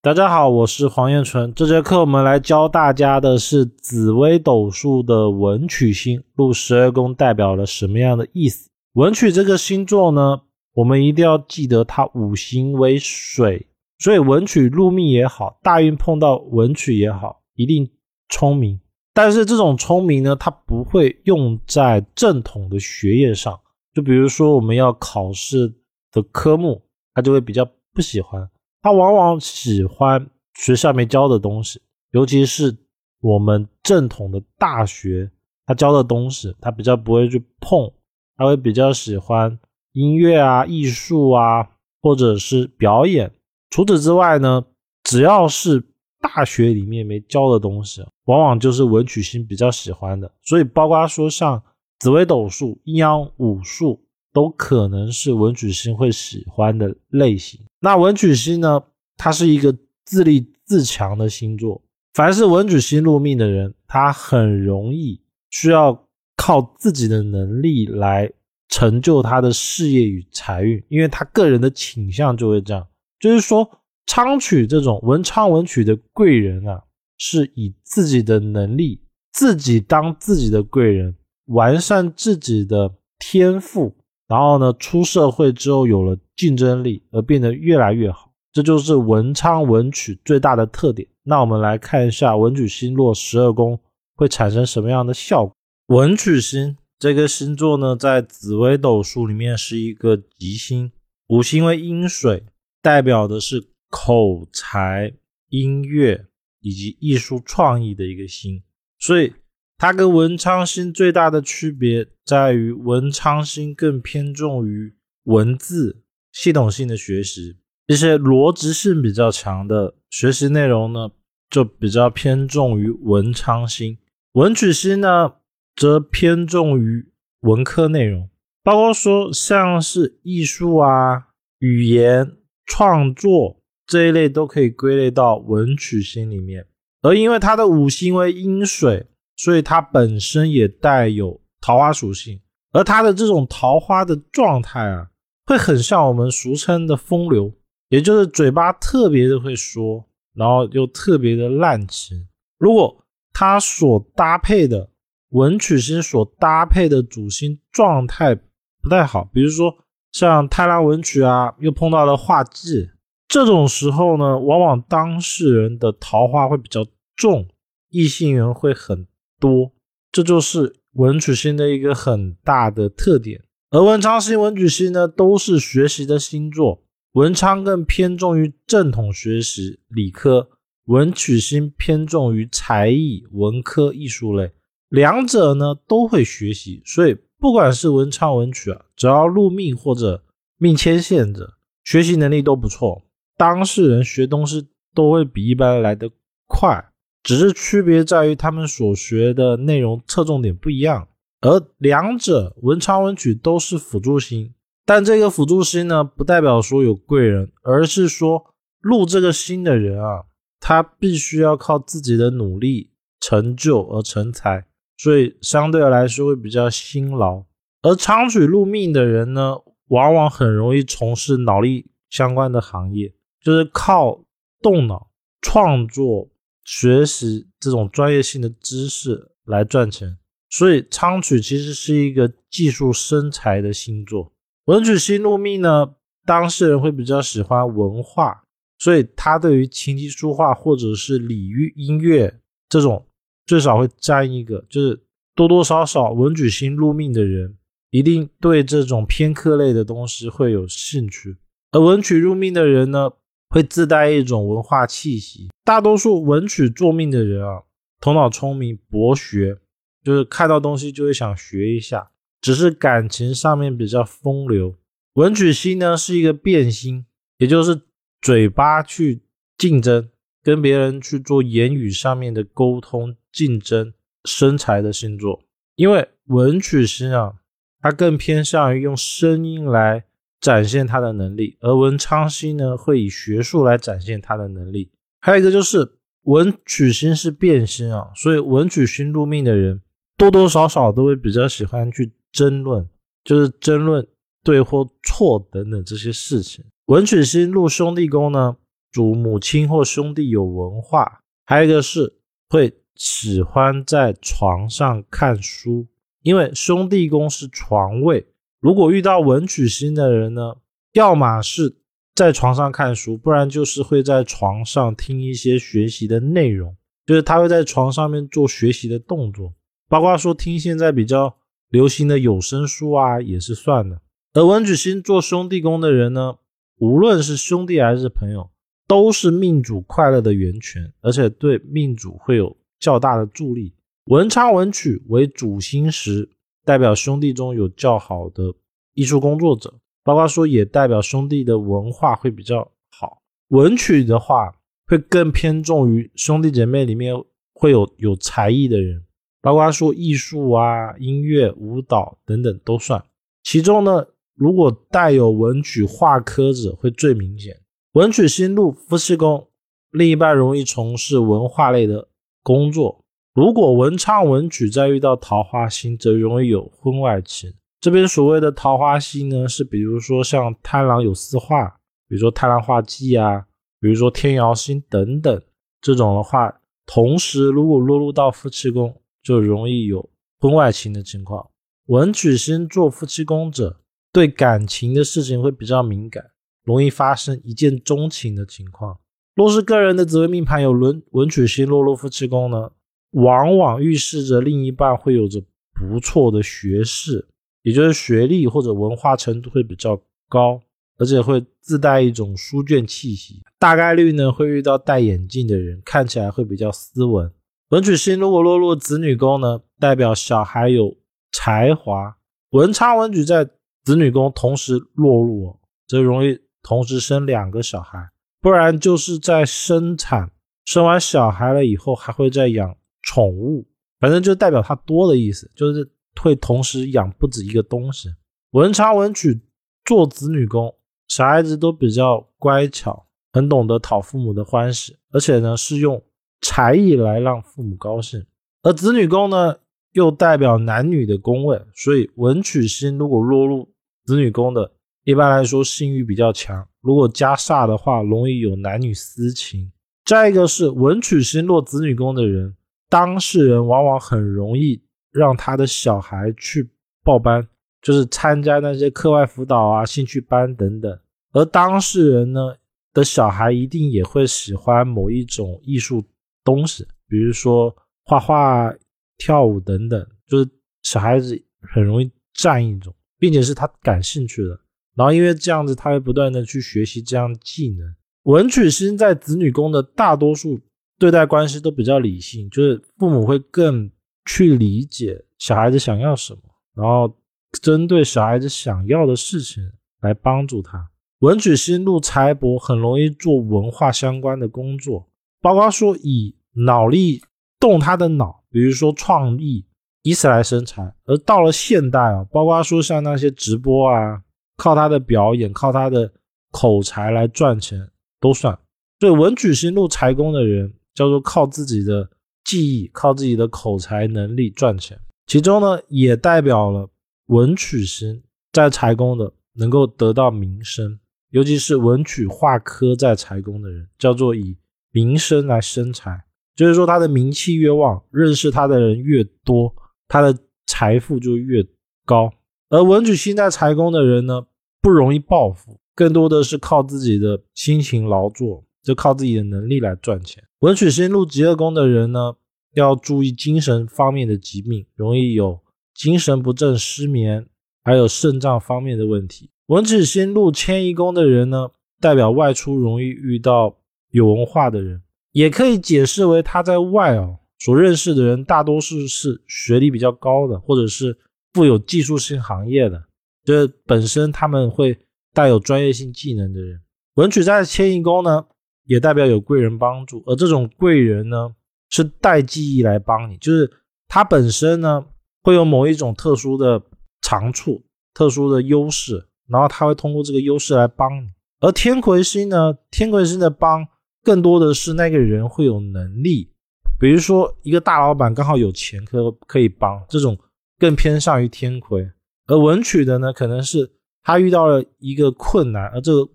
大家好，我是黄彦纯。这节课我们来教大家的是紫微斗数的文曲星入十二宫代表了什么样的意思？文曲这个星座呢，我们一定要记得它五行为水，所以文曲入命也好，大运碰到文曲也好，一定聪明。但是这种聪明呢，它不会用在正统的学业上。就比如说我们要考试的科目，他就会比较不喜欢。他往往喜欢学校没教的东西，尤其是我们正统的大学，他教的东西，他比较不会去碰，他会比较喜欢音乐啊、艺术啊，或者是表演。除此之外呢，只要是大学里面没教的东西，往往就是文曲星比较喜欢的。所以，包括说像紫微斗数、阴阳五术。都可能是文曲星会喜欢的类型。那文曲星呢？它是一个自立自强的星座。凡是文曲星入命的人，他很容易需要靠自己的能力来成就他的事业与财运，因为他个人的倾向就会这样。就是说，昌曲这种文昌文曲的贵人啊，是以自己的能力自己当自己的贵人，完善自己的天赋。然后呢，出社会之后有了竞争力，而变得越来越好，这就是文昌文曲最大的特点。那我们来看一下文曲星落十二宫会产生什么样的效果。文曲星这个星座呢，在紫微斗数里面是一个吉星，五行为阴水，代表的是口才、音乐以及艺术创意的一个星，所以。它跟文昌星最大的区别在于，文昌星更偏重于文字系统性的学习，一些逻辑性比较强的学习内容呢，就比较偏重于文昌星。文曲星呢，则偏重于文科内容，包括说像是艺术啊、语言创作这一类都可以归类到文曲星里面。而因为它的五行为阴水。所以它本身也带有桃花属性，而它的这种桃花的状态啊，会很像我们俗称的风流，也就是嘴巴特别的会说，然后又特别的滥情。如果它所搭配的文曲星所搭配的主星状态不太好，比如说像太郎文曲啊，又碰到了化忌，这种时候呢，往往当事人的桃花会比较重，异性缘会很。多，这就是文曲星的一个很大的特点。而文昌星、文曲星呢，都是学习的星座。文昌更偏重于正统学习、理科；文曲星偏重于才艺、文科、艺术类。两者呢都会学习，所以不管是文昌、文曲啊，只要入命或者命牵线者，学习能力都不错。当事人学东西都会比一般来得快。只是区别在于他们所学的内容侧重点不一样，而两者文昌文曲都是辅助星，但这个辅助星呢，不代表说有贵人，而是说入这个星的人啊，他必须要靠自己的努力成就而成才，所以相对来说会比较辛劳。而昌曲入命的人呢，往往很容易从事脑力相关的行业，就是靠动脑创作。学习这种专业性的知识来赚钱，所以昌曲其实是一个技术生财的星座。文曲星入命呢，当事人会比较喜欢文化，所以他对于琴棋书画或者是礼乐音乐这种，最少会沾一个，就是多多少少文曲星入命的人，一定对这种偏科类的东西会有兴趣。而文曲入命的人呢？会自带一种文化气息。大多数文曲作命的人啊，头脑聪明、博学，就是看到东西就会想学一下。只是感情上面比较风流。文曲星呢是一个变星，也就是嘴巴去竞争，跟别人去做言语上面的沟通竞争、身材的星座。因为文曲星啊，它更偏向于用声音来。展现他的能力，而文昌星呢会以学术来展现他的能力。还有一个就是文曲星是变星啊，所以文曲星入命的人多多少少都会比较喜欢去争论，就是争论对或错等等这些事情。文曲星入兄弟宫呢，主母亲或兄弟有文化，还有一个是会喜欢在床上看书，因为兄弟宫是床位。如果遇到文曲星的人呢，要么是在床上看书，不然就是会在床上听一些学习的内容，就是他会在床上面做学习的动作，包括说听现在比较流行的有声书啊，也是算的。而文曲星做兄弟宫的人呢，无论是兄弟还是朋友，都是命主快乐的源泉，而且对命主会有较大的助力。文昌文曲为主星时，代表兄弟中有较好的艺术工作者，包括说也代表兄弟的文化会比较好。文曲的话，会更偏重于兄弟姐妹里面会有有才艺的人，包括说艺术啊、音乐、舞蹈等等都算。其中呢。如果带有文曲化科者会最明显。文曲星入夫妻宫，另一半容易从事文化类的工作。如果文昌文曲再遇到桃花星，则容易有婚外情。这边所谓的桃花星呢，是比如说像贪狼有四化，比如说贪狼化忌啊，比如说天姚星等等这种的话，同时如果落入到夫妻宫，就容易有婚外情的情况。文曲星做夫妻宫者。对感情的事情会比较敏感，容易发生一见钟情的情况。若是个人的紫微命盘有文文曲星落入夫妻宫呢，往往预示着另一半会有着不错的学识，也就是学历或者文化程度会比较高，而且会自带一种书卷气息。大概率呢会遇到戴眼镜的人，看起来会比较斯文。文曲星如果落入子女宫呢，代表小孩有才华。文昌文曲在子女宫同时落入，则容易同时生两个小孩，不然就是在生产生完小孩了以后，还会再养宠物，反正就代表它多的意思，就是会同时养不止一个东西。文昌文曲做子女宫，小孩子都比较乖巧，很懂得讨父母的欢喜，而且呢是用才艺来让父母高兴。而子女宫呢，又代表男女的宫位，所以文曲星如果落入。子女宫的，一般来说性欲比较强，如果加煞的话，容易有男女私情。再一个是文曲星落子女宫的人，当事人往往很容易让他的小孩去报班，就是参加那些课外辅导啊、兴趣班等等。而当事人呢的小孩一定也会喜欢某一种艺术东西，比如说画画、跳舞等等，就是小孩子很容易占一种。并且是他感兴趣的，然后因为这样子，他会不断的去学习这样技能。文曲星在子女宫的大多数对待关系都比较理性，就是父母会更去理解小孩子想要什么，然后针对小孩子想要的事情来帮助他。文曲星入财帛，很容易做文化相关的工作，包括说以脑力动他的脑，比如说创意。以此来生财，而到了现代啊，包括说像那些直播啊，靠他的表演、靠他的口才来赚钱都算。所以文曲星入财宫的人，叫做靠自己的技艺、靠自己的口才能力赚钱。其中呢，也代表了文曲星在财宫的能够得到名声，尤其是文曲化科在财宫的人，叫做以名声来生财，就是说他的名气越旺，认识他的人越多。他的财富就越高，而文曲星在财宫的人呢，不容易暴富，更多的是靠自己的辛勤劳作，就靠自己的能力来赚钱。文曲星入极恶宫的人呢，要注意精神方面的疾病，容易有精神不振、失眠，还有肾脏方面的问题。文曲星入迁移宫的人呢，代表外出容易遇到有文化的人，也可以解释为他在外哦。所认识的人大多数是学历比较高的，或者是富有技术性行业的，就是本身他们会带有专业性技能的人。文曲在迁移宫呢，也代表有贵人帮助，而这种贵人呢，是带记忆来帮你，就是他本身呢会有某一种特殊的长处、特殊的优势，然后他会通过这个优势来帮你。而天魁星呢，天魁星的帮更多的是那个人会有能力。比如说，一个大老板刚好有钱可可以帮，这种更偏向于天魁；而文曲的呢，可能是他遇到了一个困难，而这个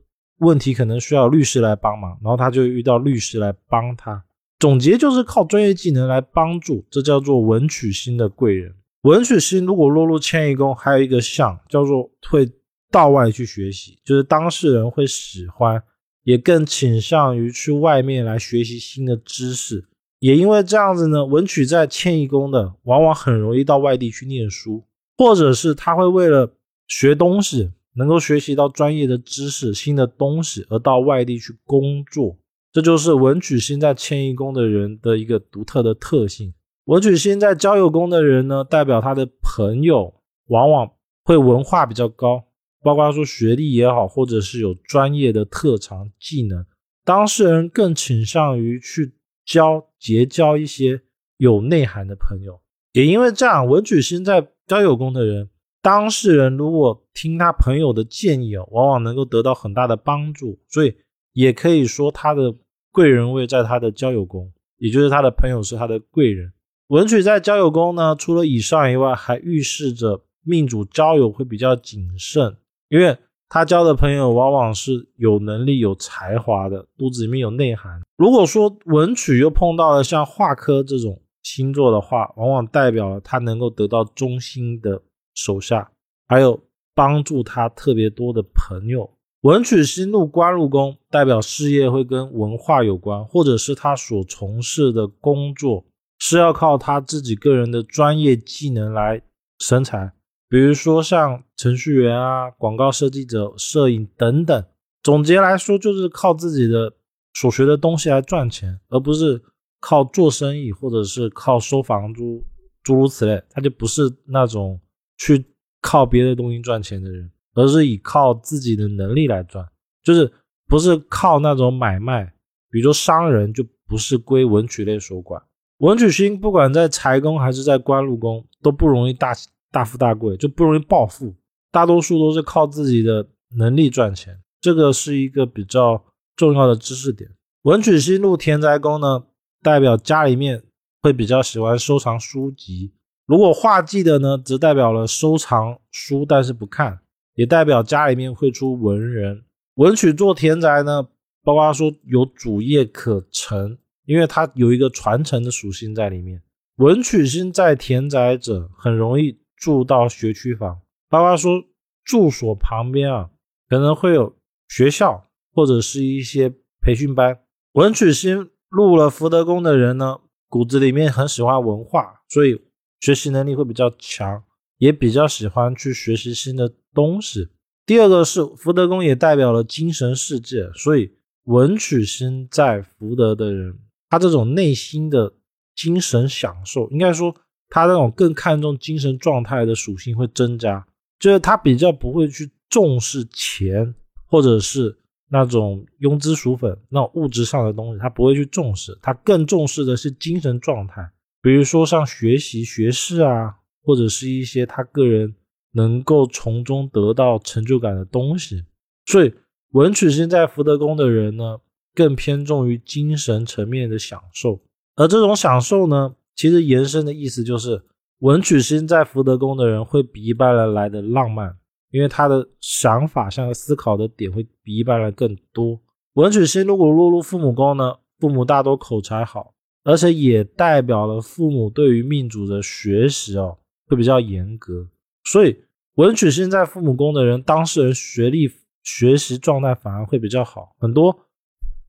问题可能需要律师来帮忙，然后他就遇到律师来帮他。总结就是靠专业技能来帮助，这叫做文曲星的贵人。文曲星如果落入迁移宫，还有一个象叫做会到外去学习，就是当事人会喜欢，也更倾向于去外面来学习新的知识。也因为这样子呢，文曲在迁移宫的，往往很容易到外地去念书，或者是他会为了学东西，能够学习到专业的知识、新的东西，而到外地去工作。这就是文曲星在迁移宫的人的一个独特的特性。文曲星在交友宫的人呢，代表他的朋友往往会文化比较高，包括说学历也好，或者是有专业的特长技能。当事人更倾向于去交结交一些有内涵的朋友。也因为这样，文曲星在交友宫的人，当事人如果听他朋友的建议哦，往往能够得到很大的帮助。所以也可以说他的。贵人位在他的交友宫，也就是他的朋友是他的贵人。文曲在交友宫呢，除了以上以外，还预示着命主交友会比较谨慎，因为他交的朋友往往是有能力、有才华的，肚子里面有内涵。如果说文曲又碰到了像化科这种星座的话，往往代表了他能够得到忠心的手下，还有帮助他特别多的朋友。文曲星入官禄宫，代表事业会跟文化有关，或者是他所从事的工作是要靠他自己个人的专业技能来生财，比如说像程序员啊、广告设计者、摄影等等。总结来说，就是靠自己的所学的东西来赚钱，而不是靠做生意或者是靠收房租诸如此类。他就不是那种去靠别的东西赚钱的人。而是以靠自己的能力来赚，就是不是靠那种买卖，比如说商人就不是归文曲类所管。文曲星不管在财宫还是在官禄宫，都不容易大大富大贵，就不容易暴富，大多数都是靠自己的能力赚钱。这个是一个比较重要的知识点。文曲星入田宅宫呢，代表家里面会比较喜欢收藏书籍；如果画技的呢，则代表了收藏书但是不看。也代表家里面会出文人，文曲做田宅呢，包括说有主业可成，因为它有一个传承的属性在里面。文曲星在田宅者很容易住到学区房，包括说住所旁边啊，可能会有学校或者是一些培训班。文曲星入了福德宫的人呢，骨子里面很喜欢文化，所以学习能力会比较强，也比较喜欢去学习新的。东西。第二个是福德宫，也代表了精神世界，所以文曲星在福德的人，他这种内心的精神享受，应该说他那种更看重精神状态的属性会增加，就是他比较不会去重视钱，或者是那种庸脂俗粉那种物质上的东西，他不会去重视，他更重视的是精神状态，比如说像学习学士啊，或者是一些他个人。能够从中得到成就感的东西，所以文曲星在福德宫的人呢，更偏重于精神层面的享受。而这种享受呢，其实延伸的意思就是，文曲星在福德宫的人会比一般人来的浪漫，因为他的想法、像思考的点会比一般人更多。文曲星如果落入父母宫呢，父母大多口才好，而且也代表了父母对于命主的学习哦，会比较严格。所以文曲星在父母宫的人，当事人学历、学习状态反而会比较好。很多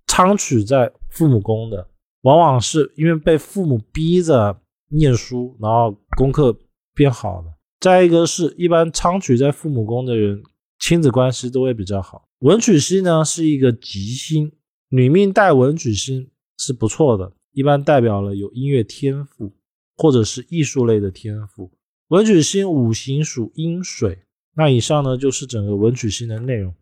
昌曲在父母宫的，往往是因为被父母逼着念书，然后功课变好了。再一个是一般昌曲在父母宫的人，亲子关系都会比较好。文曲星呢是一个吉星，女命带文曲星是不错的，一般代表了有音乐天赋或者是艺术类的天赋。文曲星五行属阴水，那以上呢就是整个文曲星的内容。